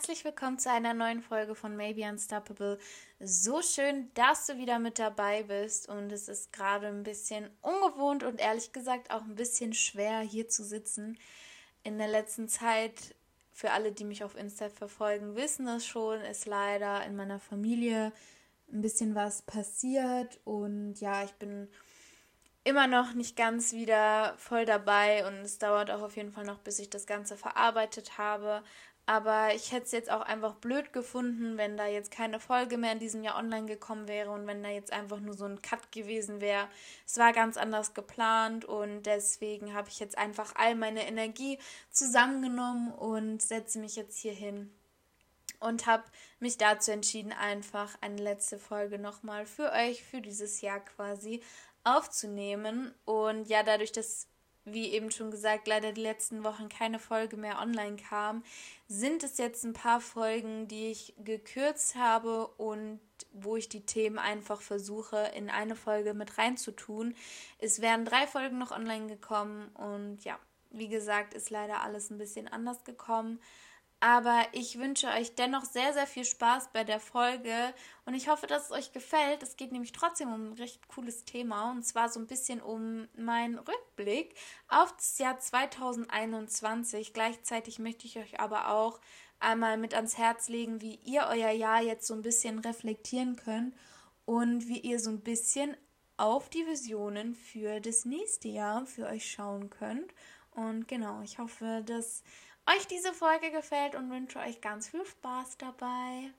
herzlich willkommen zu einer neuen Folge von Maybe Unstoppable. So schön, dass du wieder mit dabei bist und es ist gerade ein bisschen ungewohnt und ehrlich gesagt auch ein bisschen schwer hier zu sitzen. In der letzten Zeit, für alle, die mich auf Insta verfolgen, wissen das schon, ist leider in meiner Familie ein bisschen was passiert und ja, ich bin immer noch nicht ganz wieder voll dabei und es dauert auch auf jeden Fall noch, bis ich das Ganze verarbeitet habe. Aber ich hätte es jetzt auch einfach blöd gefunden, wenn da jetzt keine Folge mehr in diesem Jahr online gekommen wäre und wenn da jetzt einfach nur so ein Cut gewesen wäre. Es war ganz anders geplant und deswegen habe ich jetzt einfach all meine Energie zusammengenommen und setze mich jetzt hier hin und habe mich dazu entschieden, einfach eine letzte Folge nochmal für euch, für dieses Jahr quasi aufzunehmen. Und ja, dadurch, dass wie eben schon gesagt, leider die letzten Wochen keine Folge mehr online kam, sind es jetzt ein paar Folgen, die ich gekürzt habe und wo ich die Themen einfach versuche, in eine Folge mit reinzutun. Es wären drei Folgen noch online gekommen und ja, wie gesagt, ist leider alles ein bisschen anders gekommen. Aber ich wünsche euch dennoch sehr, sehr viel Spaß bei der Folge und ich hoffe, dass es euch gefällt. Es geht nämlich trotzdem um ein recht cooles Thema und zwar so ein bisschen um meinen Rückblick auf das Jahr 2021. Gleichzeitig möchte ich euch aber auch einmal mit ans Herz legen, wie ihr euer Jahr jetzt so ein bisschen reflektieren könnt und wie ihr so ein bisschen auf die Visionen für das nächste Jahr für euch schauen könnt. Und genau, ich hoffe, dass euch diese Folge gefällt und wünsche euch ganz viel Spaß dabei.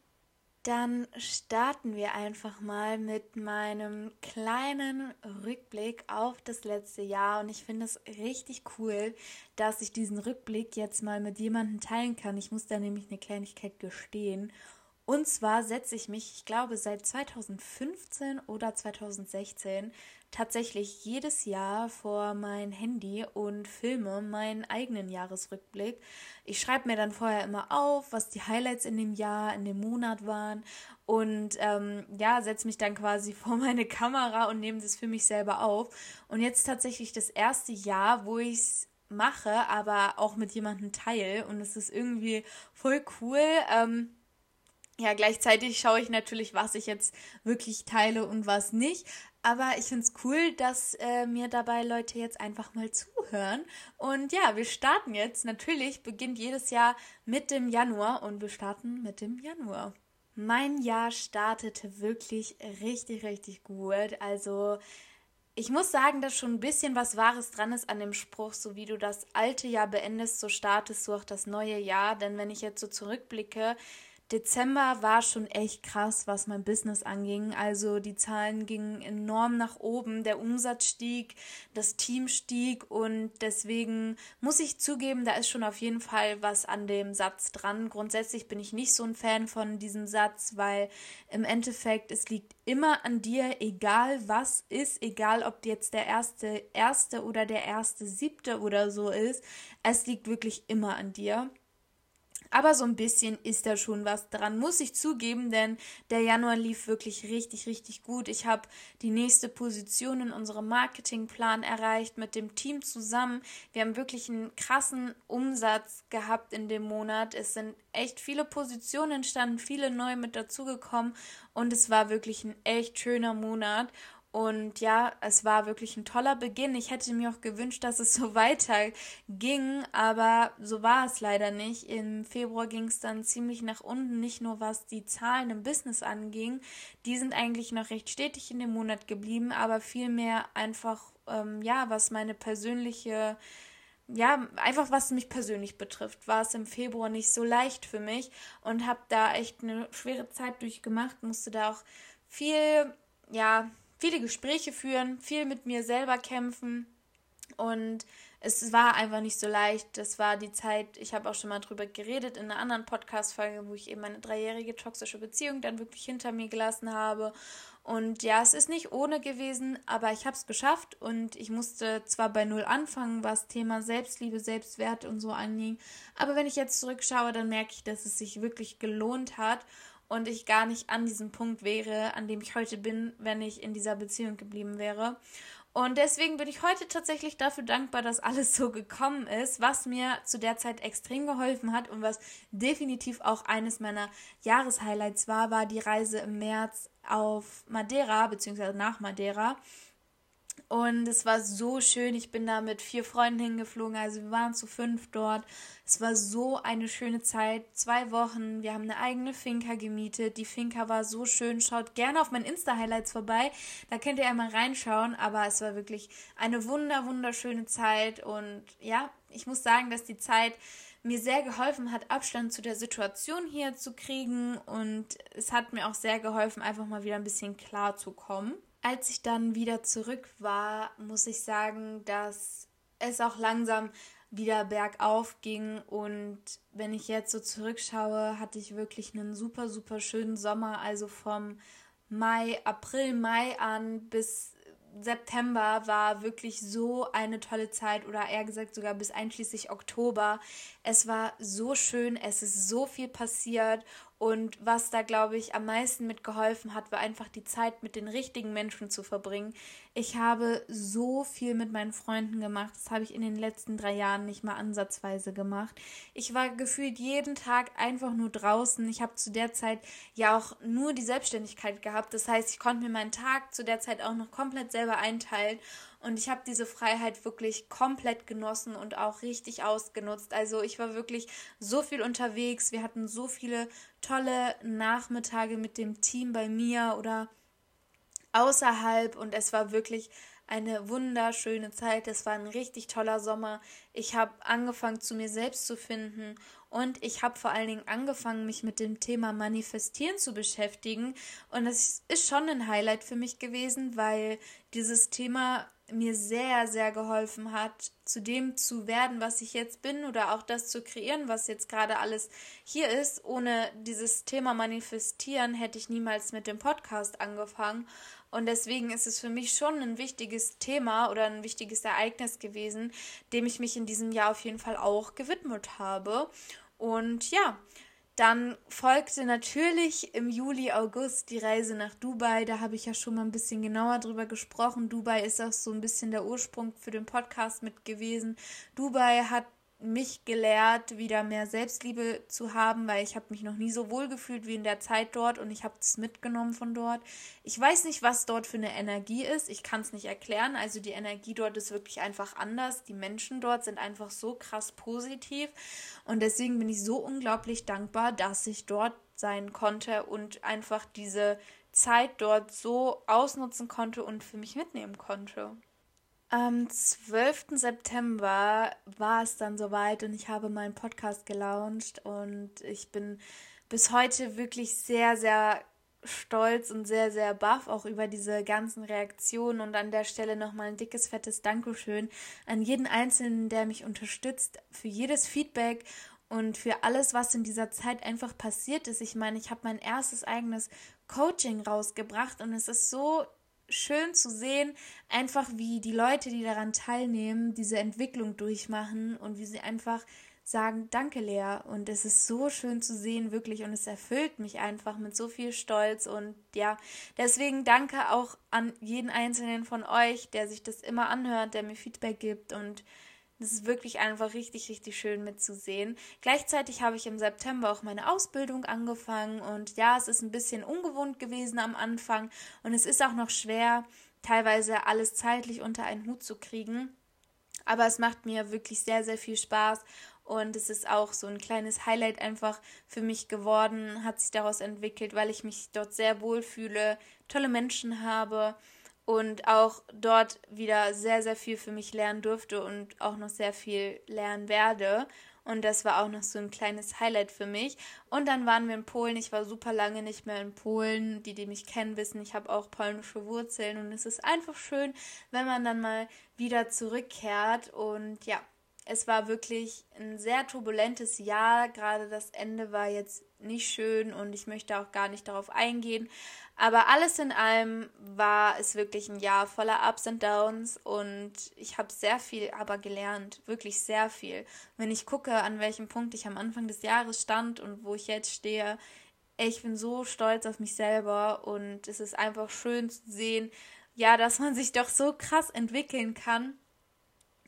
Dann starten wir einfach mal mit meinem kleinen Rückblick auf das letzte Jahr. Und ich finde es richtig cool, dass ich diesen Rückblick jetzt mal mit jemandem teilen kann. Ich muss da nämlich eine Kleinigkeit gestehen. Und zwar setze ich mich, ich glaube, seit 2015 oder 2016 tatsächlich jedes Jahr vor mein Handy und filme meinen eigenen Jahresrückblick. Ich schreibe mir dann vorher immer auf, was die Highlights in dem Jahr, in dem Monat waren und ähm, ja, setze mich dann quasi vor meine Kamera und nehme das für mich selber auf. Und jetzt tatsächlich das erste Jahr, wo ich es mache, aber auch mit jemandem teile und es ist irgendwie voll cool. Ähm, ja, gleichzeitig schaue ich natürlich, was ich jetzt wirklich teile und was nicht. Aber ich finde es cool, dass äh, mir dabei Leute jetzt einfach mal zuhören. Und ja, wir starten jetzt. Natürlich beginnt jedes Jahr mit dem Januar und wir starten mit dem Januar. Mein Jahr startete wirklich richtig, richtig gut. Also ich muss sagen, dass schon ein bisschen was Wahres dran ist an dem Spruch, so wie du das alte Jahr beendest, so startest du auch das neue Jahr. Denn wenn ich jetzt so zurückblicke, Dezember war schon echt krass, was mein Business anging. Also die Zahlen gingen enorm nach oben, der Umsatz stieg, das Team stieg und deswegen muss ich zugeben, da ist schon auf jeden Fall was an dem Satz dran. Grundsätzlich bin ich nicht so ein Fan von diesem Satz, weil im Endeffekt es liegt immer an dir, egal was ist, egal ob jetzt der erste erste oder der erste siebte oder so ist. Es liegt wirklich immer an dir. Aber so ein bisschen ist da schon was dran, muss ich zugeben, denn der Januar lief wirklich richtig, richtig gut. Ich habe die nächste Position in unserem Marketingplan erreicht mit dem Team zusammen. Wir haben wirklich einen krassen Umsatz gehabt in dem Monat. Es sind echt viele Positionen entstanden, viele neu mit dazugekommen und es war wirklich ein echt schöner Monat. Und ja, es war wirklich ein toller Beginn. Ich hätte mir auch gewünscht, dass es so weiter ging, aber so war es leider nicht. Im Februar ging es dann ziemlich nach unten, nicht nur was die Zahlen im Business anging. Die sind eigentlich noch recht stetig in dem Monat geblieben, aber vielmehr einfach, ähm, ja, was meine persönliche ja, einfach was mich persönlich betrifft, war es im Februar nicht so leicht für mich und habe da echt eine schwere Zeit durchgemacht, musste da auch viel, ja, viele Gespräche führen, viel mit mir selber kämpfen und es war einfach nicht so leicht. Das war die Zeit, ich habe auch schon mal drüber geredet in einer anderen Podcast-Folge, wo ich eben meine dreijährige toxische Beziehung dann wirklich hinter mir gelassen habe. Und ja, es ist nicht ohne gewesen, aber ich habe es geschafft und ich musste zwar bei Null anfangen, was Thema Selbstliebe, Selbstwert und so anging, aber wenn ich jetzt zurückschaue, dann merke ich, dass es sich wirklich gelohnt hat und ich gar nicht an diesem Punkt wäre, an dem ich heute bin, wenn ich in dieser Beziehung geblieben wäre. Und deswegen bin ich heute tatsächlich dafür dankbar, dass alles so gekommen ist, was mir zu der Zeit extrem geholfen hat und was definitiv auch eines meiner Jahreshighlights war, war die Reise im März auf Madeira, beziehungsweise nach Madeira. Und es war so schön. Ich bin da mit vier Freunden hingeflogen. Also wir waren zu fünf dort. Es war so eine schöne Zeit. Zwei Wochen. Wir haben eine eigene Finca gemietet. Die Finca war so schön. Schaut gerne auf meinen Insta-Highlights vorbei. Da könnt ihr einmal reinschauen. Aber es war wirklich eine wunder, wunderschöne Zeit. Und ja, ich muss sagen, dass die Zeit mir sehr geholfen hat, Abstand zu der Situation hier zu kriegen. Und es hat mir auch sehr geholfen, einfach mal wieder ein bisschen klar zu kommen. Als ich dann wieder zurück war, muss ich sagen, dass es auch langsam wieder bergauf ging und wenn ich jetzt so zurückschaue, hatte ich wirklich einen super, super schönen Sommer, also vom Mai, April, Mai an bis September war wirklich so eine tolle Zeit oder eher gesagt sogar bis einschließlich Oktober. Es war so schön, es ist so viel passiert und was da, glaube ich, am meisten mitgeholfen hat, war einfach die Zeit mit den richtigen Menschen zu verbringen. Ich habe so viel mit meinen Freunden gemacht. Das habe ich in den letzten drei Jahren nicht mal ansatzweise gemacht. Ich war gefühlt jeden Tag einfach nur draußen. Ich habe zu der Zeit ja auch nur die Selbstständigkeit gehabt. Das heißt, ich konnte mir meinen Tag zu der Zeit auch noch komplett selber einteilen. Und ich habe diese Freiheit wirklich komplett genossen und auch richtig ausgenutzt. Also ich war wirklich so viel unterwegs. Wir hatten so viele tolle Nachmittage mit dem Team bei mir oder außerhalb und es war wirklich eine wunderschöne Zeit. Es war ein richtig toller Sommer. Ich habe angefangen, zu mir selbst zu finden und ich habe vor allen Dingen angefangen, mich mit dem Thema Manifestieren zu beschäftigen. Und es ist schon ein Highlight für mich gewesen, weil dieses Thema mir sehr, sehr geholfen hat, zu dem zu werden, was ich jetzt bin oder auch das zu kreieren, was jetzt gerade alles hier ist. Ohne dieses Thema Manifestieren hätte ich niemals mit dem Podcast angefangen. Und deswegen ist es für mich schon ein wichtiges Thema oder ein wichtiges Ereignis gewesen, dem ich mich in diesem Jahr auf jeden Fall auch gewidmet habe. Und ja, dann folgte natürlich im Juli, August die Reise nach Dubai. Da habe ich ja schon mal ein bisschen genauer drüber gesprochen. Dubai ist auch so ein bisschen der Ursprung für den Podcast mit gewesen. Dubai hat mich gelehrt, wieder mehr Selbstliebe zu haben, weil ich habe mich noch nie so wohl gefühlt wie in der Zeit dort und ich habe es mitgenommen von dort. Ich weiß nicht, was dort für eine Energie ist. Ich kann es nicht erklären. Also die Energie dort ist wirklich einfach anders. Die Menschen dort sind einfach so krass positiv und deswegen bin ich so unglaublich dankbar, dass ich dort sein konnte und einfach diese Zeit dort so ausnutzen konnte und für mich mitnehmen konnte. Am 12. September war es dann soweit und ich habe meinen Podcast gelauncht und ich bin bis heute wirklich sehr, sehr stolz und sehr, sehr baff auch über diese ganzen Reaktionen und an der Stelle nochmal ein dickes, fettes Dankeschön an jeden Einzelnen, der mich unterstützt, für jedes Feedback und für alles, was in dieser Zeit einfach passiert ist. Ich meine, ich habe mein erstes eigenes Coaching rausgebracht und es ist so schön zu sehen, einfach wie die Leute, die daran teilnehmen, diese Entwicklung durchmachen und wie sie einfach sagen, danke Lea. Und es ist so schön zu sehen, wirklich. Und es erfüllt mich einfach mit so viel Stolz. Und ja, deswegen danke auch an jeden einzelnen von euch, der sich das immer anhört, der mir Feedback gibt und das ist wirklich einfach richtig, richtig schön mitzusehen. Gleichzeitig habe ich im September auch meine Ausbildung angefangen und ja, es ist ein bisschen ungewohnt gewesen am Anfang und es ist auch noch schwer, teilweise alles zeitlich unter einen Hut zu kriegen. Aber es macht mir wirklich sehr, sehr viel Spaß und es ist auch so ein kleines Highlight einfach für mich geworden, hat sich daraus entwickelt, weil ich mich dort sehr wohl fühle, tolle Menschen habe und auch dort wieder sehr, sehr viel für mich lernen durfte und auch noch sehr viel lernen werde. Und das war auch noch so ein kleines Highlight für mich. Und dann waren wir in Polen. Ich war super lange nicht mehr in Polen. Die, die mich kennen, wissen, ich habe auch polnische Wurzeln. Und es ist einfach schön, wenn man dann mal wieder zurückkehrt. Und ja, es war wirklich ein sehr turbulentes Jahr. Gerade das Ende war jetzt nicht schön und ich möchte auch gar nicht darauf eingehen. Aber alles in allem war es wirklich ein Jahr voller Ups und Downs und ich habe sehr viel aber gelernt, wirklich sehr viel. Wenn ich gucke, an welchem Punkt ich am Anfang des Jahres stand und wo ich jetzt stehe, ich bin so stolz auf mich selber und es ist einfach schön zu sehen, ja, dass man sich doch so krass entwickeln kann.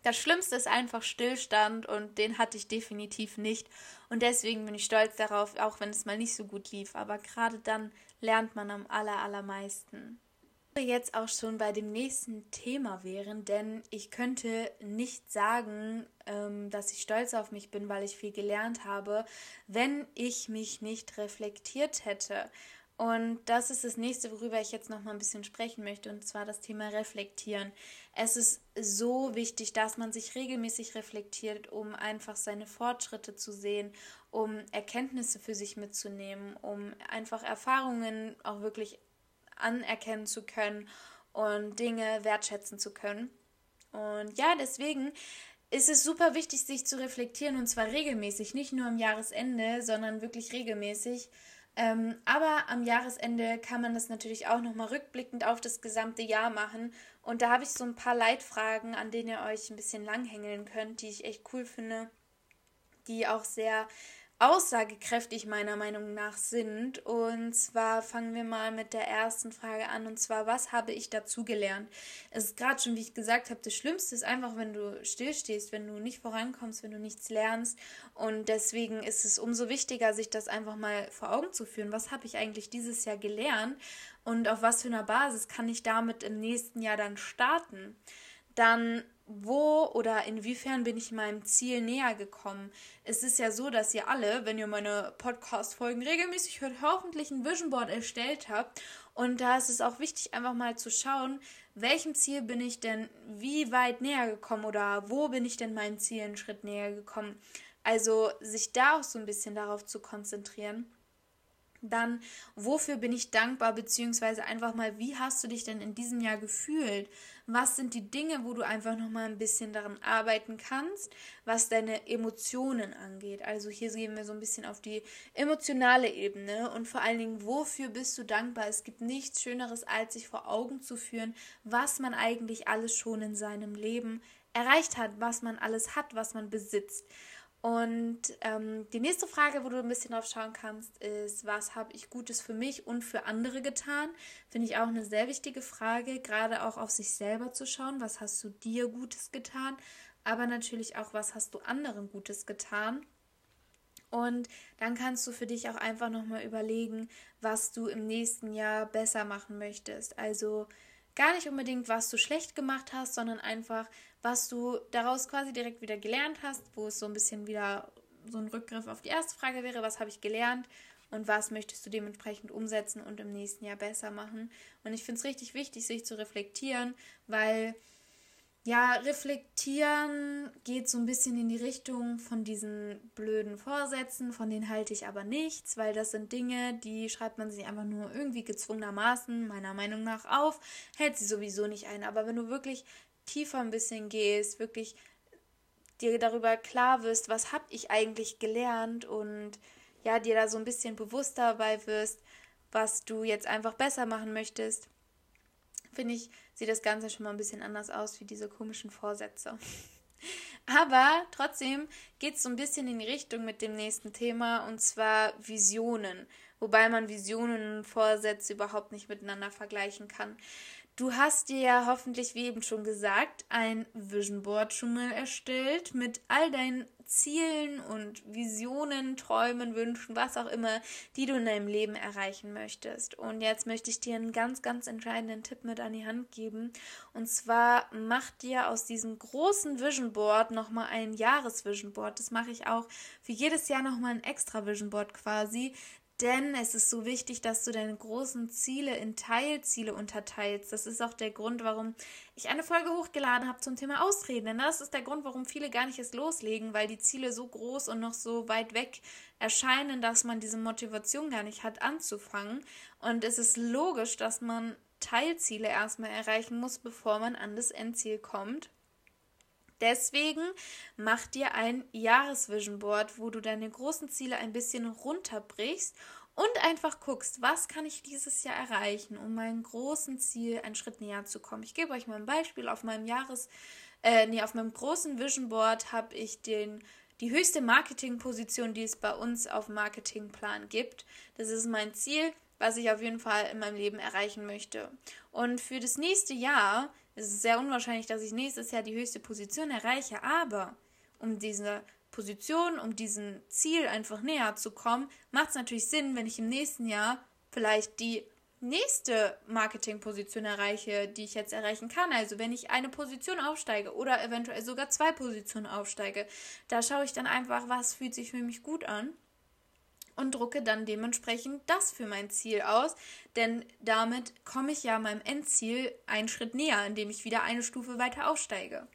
Das Schlimmste ist einfach Stillstand und den hatte ich definitiv nicht. Und deswegen bin ich stolz darauf, auch wenn es mal nicht so gut lief. Aber gerade dann lernt man am aller, allermeisten jetzt auch schon bei dem nächsten Thema wären, denn ich könnte nicht sagen, ähm, dass ich stolz auf mich bin, weil ich viel gelernt habe, wenn ich mich nicht reflektiert hätte. Und das ist das nächste, worüber ich jetzt noch mal ein bisschen sprechen möchte, und zwar das Thema Reflektieren. Es ist so wichtig, dass man sich regelmäßig reflektiert, um einfach seine Fortschritte zu sehen, um Erkenntnisse für sich mitzunehmen, um einfach Erfahrungen auch wirklich anerkennen zu können und Dinge wertschätzen zu können. Und ja, deswegen ist es super wichtig, sich zu reflektieren und zwar regelmäßig, nicht nur am Jahresende, sondern wirklich regelmäßig. Ähm, aber am Jahresende kann man das natürlich auch nochmal rückblickend auf das gesamte Jahr machen. Und da habe ich so ein paar Leitfragen, an denen ihr euch ein bisschen langhängeln könnt, die ich echt cool finde, die auch sehr aussagekräftig meiner Meinung nach sind. Und zwar fangen wir mal mit der ersten Frage an. Und zwar, was habe ich dazu gelernt? Es ist gerade schon, wie ich gesagt habe, das Schlimmste ist einfach, wenn du stillstehst, wenn du nicht vorankommst, wenn du nichts lernst. Und deswegen ist es umso wichtiger, sich das einfach mal vor Augen zu führen. Was habe ich eigentlich dieses Jahr gelernt? Und auf was für einer Basis kann ich damit im nächsten Jahr dann starten? Dann wo oder inwiefern bin ich meinem Ziel näher gekommen? Es ist ja so, dass ihr alle, wenn ihr meine Podcast-Folgen regelmäßig hört, hoffentlich ein Vision Board erstellt habt. Und da ist es auch wichtig, einfach mal zu schauen, welchem Ziel bin ich denn wie weit näher gekommen oder wo bin ich denn meinem Ziel einen Schritt näher gekommen? Also sich da auch so ein bisschen darauf zu konzentrieren dann wofür bin ich dankbar, beziehungsweise einfach mal, wie hast du dich denn in diesem Jahr gefühlt? Was sind die Dinge, wo du einfach nochmal ein bisschen daran arbeiten kannst, was deine Emotionen angeht? Also hier gehen wir so ein bisschen auf die emotionale Ebene und vor allen Dingen, wofür bist du dankbar? Es gibt nichts Schöneres, als sich vor Augen zu führen, was man eigentlich alles schon in seinem Leben erreicht hat, was man alles hat, was man besitzt. Und ähm, die nächste Frage, wo du ein bisschen drauf schauen kannst, ist, was habe ich Gutes für mich und für andere getan? Finde ich auch eine sehr wichtige Frage, gerade auch auf sich selber zu schauen, was hast du dir Gutes getan, aber natürlich auch, was hast du anderen Gutes getan? Und dann kannst du für dich auch einfach nochmal überlegen, was du im nächsten Jahr besser machen möchtest. Also gar nicht unbedingt, was du schlecht gemacht hast, sondern einfach, was du daraus quasi direkt wieder gelernt hast, wo es so ein bisschen wieder so ein Rückgriff auf die erste Frage wäre, was habe ich gelernt und was möchtest du dementsprechend umsetzen und im nächsten Jahr besser machen. Und ich finde es richtig wichtig, sich zu reflektieren, weil ja, reflektieren geht so ein bisschen in die Richtung von diesen blöden Vorsätzen, von denen halte ich aber nichts, weil das sind Dinge, die schreibt man sich einfach nur irgendwie gezwungenermaßen, meiner Meinung nach, auf, hält sie sowieso nicht ein. Aber wenn du wirklich tiefer ein bisschen gehst, wirklich dir darüber klar wirst, was habe ich eigentlich gelernt und ja, dir da so ein bisschen bewusster dabei wirst, was du jetzt einfach besser machen möchtest, finde ich, sieht das Ganze schon mal ein bisschen anders aus wie diese komischen Vorsätze. Aber trotzdem geht es so ein bisschen in die Richtung mit dem nächsten Thema und zwar Visionen. Wobei man Visionen und Vorsätze überhaupt nicht miteinander vergleichen kann. Du hast dir ja hoffentlich, wie eben schon gesagt, ein Vision Board schon mal erstellt mit all deinen Zielen und Visionen, Träumen, Wünschen, was auch immer, die du in deinem Leben erreichen möchtest. Und jetzt möchte ich dir einen ganz, ganz entscheidenden Tipp mit an die Hand geben. Und zwar mach dir aus diesem großen Vision Board nochmal ein Jahresvision Board. Das mache ich auch für jedes Jahr nochmal ein extra Vision Board quasi, denn es ist so wichtig, dass du deine großen Ziele in Teilziele unterteilst. Das ist auch der Grund, warum ich eine Folge hochgeladen habe zum Thema Ausreden. Denn das ist der Grund, warum viele gar nicht erst loslegen, weil die Ziele so groß und noch so weit weg erscheinen, dass man diese Motivation gar nicht hat, anzufangen. Und es ist logisch, dass man Teilziele erstmal erreichen muss, bevor man an das Endziel kommt. Deswegen mach dir ein Jahresvision Board, wo du deine großen Ziele ein bisschen runterbrichst und einfach guckst, was kann ich dieses Jahr erreichen, um meinem großen Ziel einen Schritt näher zu kommen. Ich gebe euch mal ein Beispiel. Auf meinem Jahres, äh, nee, auf meinem großen Vision Board habe ich den die höchste Marketingposition, die es bei uns auf Marketingplan gibt. Das ist mein Ziel, was ich auf jeden Fall in meinem Leben erreichen möchte. Und für das nächste Jahr ist es sehr unwahrscheinlich, dass ich nächstes Jahr die höchste Position erreiche, aber um diese Position, um diesem Ziel einfach näher zu kommen, macht es natürlich Sinn, wenn ich im nächsten Jahr vielleicht die nächste Marketingposition erreiche, die ich jetzt erreichen kann. Also wenn ich eine Position aufsteige oder eventuell sogar zwei Positionen aufsteige, da schaue ich dann einfach, was fühlt sich für mich gut an und drucke dann dementsprechend das für mein Ziel aus, denn damit komme ich ja meinem Endziel einen Schritt näher, indem ich wieder eine Stufe weiter aufsteige.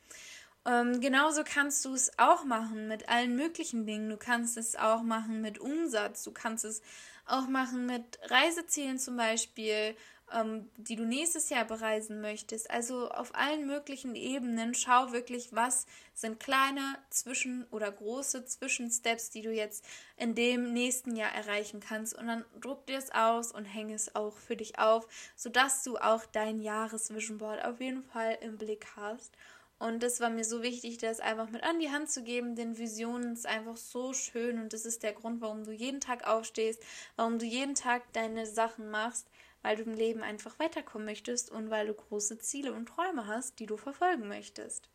Ähm, genauso kannst du es auch machen mit allen möglichen Dingen. Du kannst es auch machen mit Umsatz, du kannst es auch machen mit Reisezielen zum Beispiel, ähm, die du nächstes Jahr bereisen möchtest. Also auf allen möglichen Ebenen schau wirklich, was sind kleine Zwischen- oder große Zwischensteps, die du jetzt in dem nächsten Jahr erreichen kannst. Und dann druck dir es aus und häng es auch für dich auf, sodass du auch dein Jahresvision Board auf jeden Fall im Blick hast. Und das war mir so wichtig, das einfach mit an die Hand zu geben, denn Visionen ist einfach so schön und das ist der Grund, warum du jeden Tag aufstehst, warum du jeden Tag deine Sachen machst, weil du im Leben einfach weiterkommen möchtest und weil du große Ziele und Träume hast, die du verfolgen möchtest.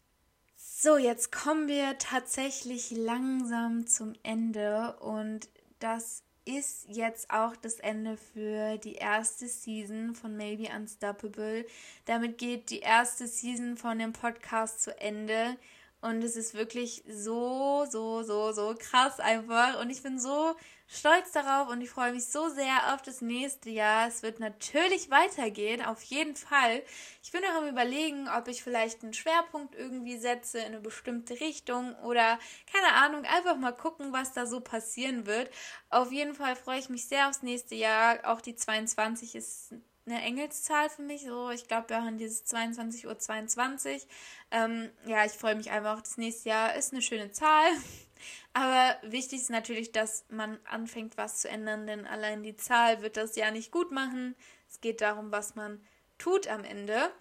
So, jetzt kommen wir tatsächlich langsam zum Ende und das ist jetzt auch das Ende für die erste Season von Maybe Unstoppable. Damit geht die erste Season von dem Podcast zu Ende. Und es ist wirklich so, so, so, so krass einfach. Und ich bin so stolz darauf und ich freue mich so sehr auf das nächste Jahr. Es wird natürlich weitergehen, auf jeden Fall. Ich bin auch am Überlegen, ob ich vielleicht einen Schwerpunkt irgendwie setze in eine bestimmte Richtung oder keine Ahnung, einfach mal gucken, was da so passieren wird. Auf jeden Fall freue ich mich sehr aufs nächste Jahr. Auch die 22 ist eine Engelszahl für mich. So, ich glaube, wir haben dieses 22.22 Uhr. 22. Ähm, ja, ich freue mich einfach. Das nächste Jahr ist eine schöne Zahl. Aber wichtig ist natürlich, dass man anfängt, was zu ändern, denn allein die Zahl wird das ja nicht gut machen. Es geht darum, was man tut am Ende.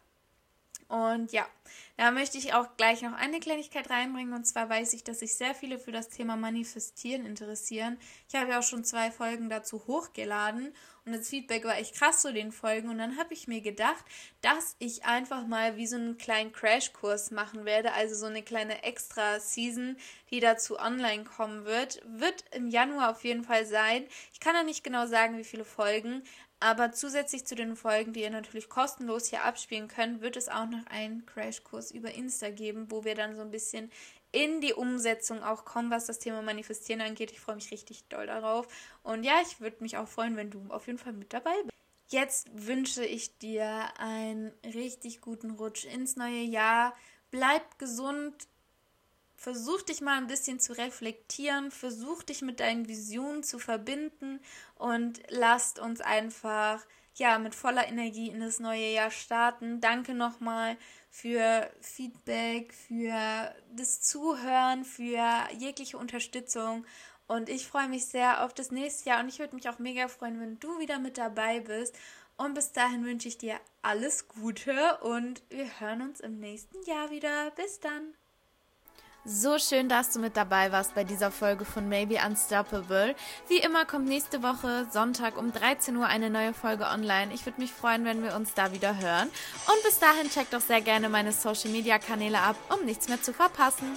Und ja, da möchte ich auch gleich noch eine Kleinigkeit reinbringen. Und zwar weiß ich, dass sich sehr viele für das Thema Manifestieren interessieren. Ich habe ja auch schon zwei Folgen dazu hochgeladen. Und das Feedback war echt krass zu den Folgen. Und dann habe ich mir gedacht, dass ich einfach mal wie so einen kleinen Crashkurs machen werde. Also so eine kleine Extra-Season, die dazu online kommen wird. Wird im Januar auf jeden Fall sein. Ich kann ja nicht genau sagen, wie viele Folgen. Aber zusätzlich zu den Folgen, die ihr natürlich kostenlos hier abspielen könnt, wird es auch noch einen Crashkurs über Insta geben, wo wir dann so ein bisschen in die Umsetzung auch kommen, was das Thema Manifestieren angeht. Ich freue mich richtig doll darauf. Und ja, ich würde mich auch freuen, wenn du auf jeden Fall mit dabei bist. Jetzt wünsche ich dir einen richtig guten Rutsch ins neue Jahr. Bleib gesund, Versuch dich mal ein bisschen zu reflektieren, versuch dich mit deinen Visionen zu verbinden und lasst uns einfach ja mit voller Energie in das neue Jahr starten. Danke nochmal für Feedback, für das Zuhören, für jegliche Unterstützung. Und ich freue mich sehr auf das nächste Jahr und ich würde mich auch mega freuen, wenn du wieder mit dabei bist. Und bis dahin wünsche ich dir alles Gute und wir hören uns im nächsten Jahr wieder. Bis dann. So schön, dass du mit dabei warst bei dieser Folge von Maybe Unstoppable. Wie immer kommt nächste Woche Sonntag um 13 Uhr eine neue Folge online. Ich würde mich freuen, wenn wir uns da wieder hören. Und bis dahin check doch sehr gerne meine Social Media Kanäle ab, um nichts mehr zu verpassen.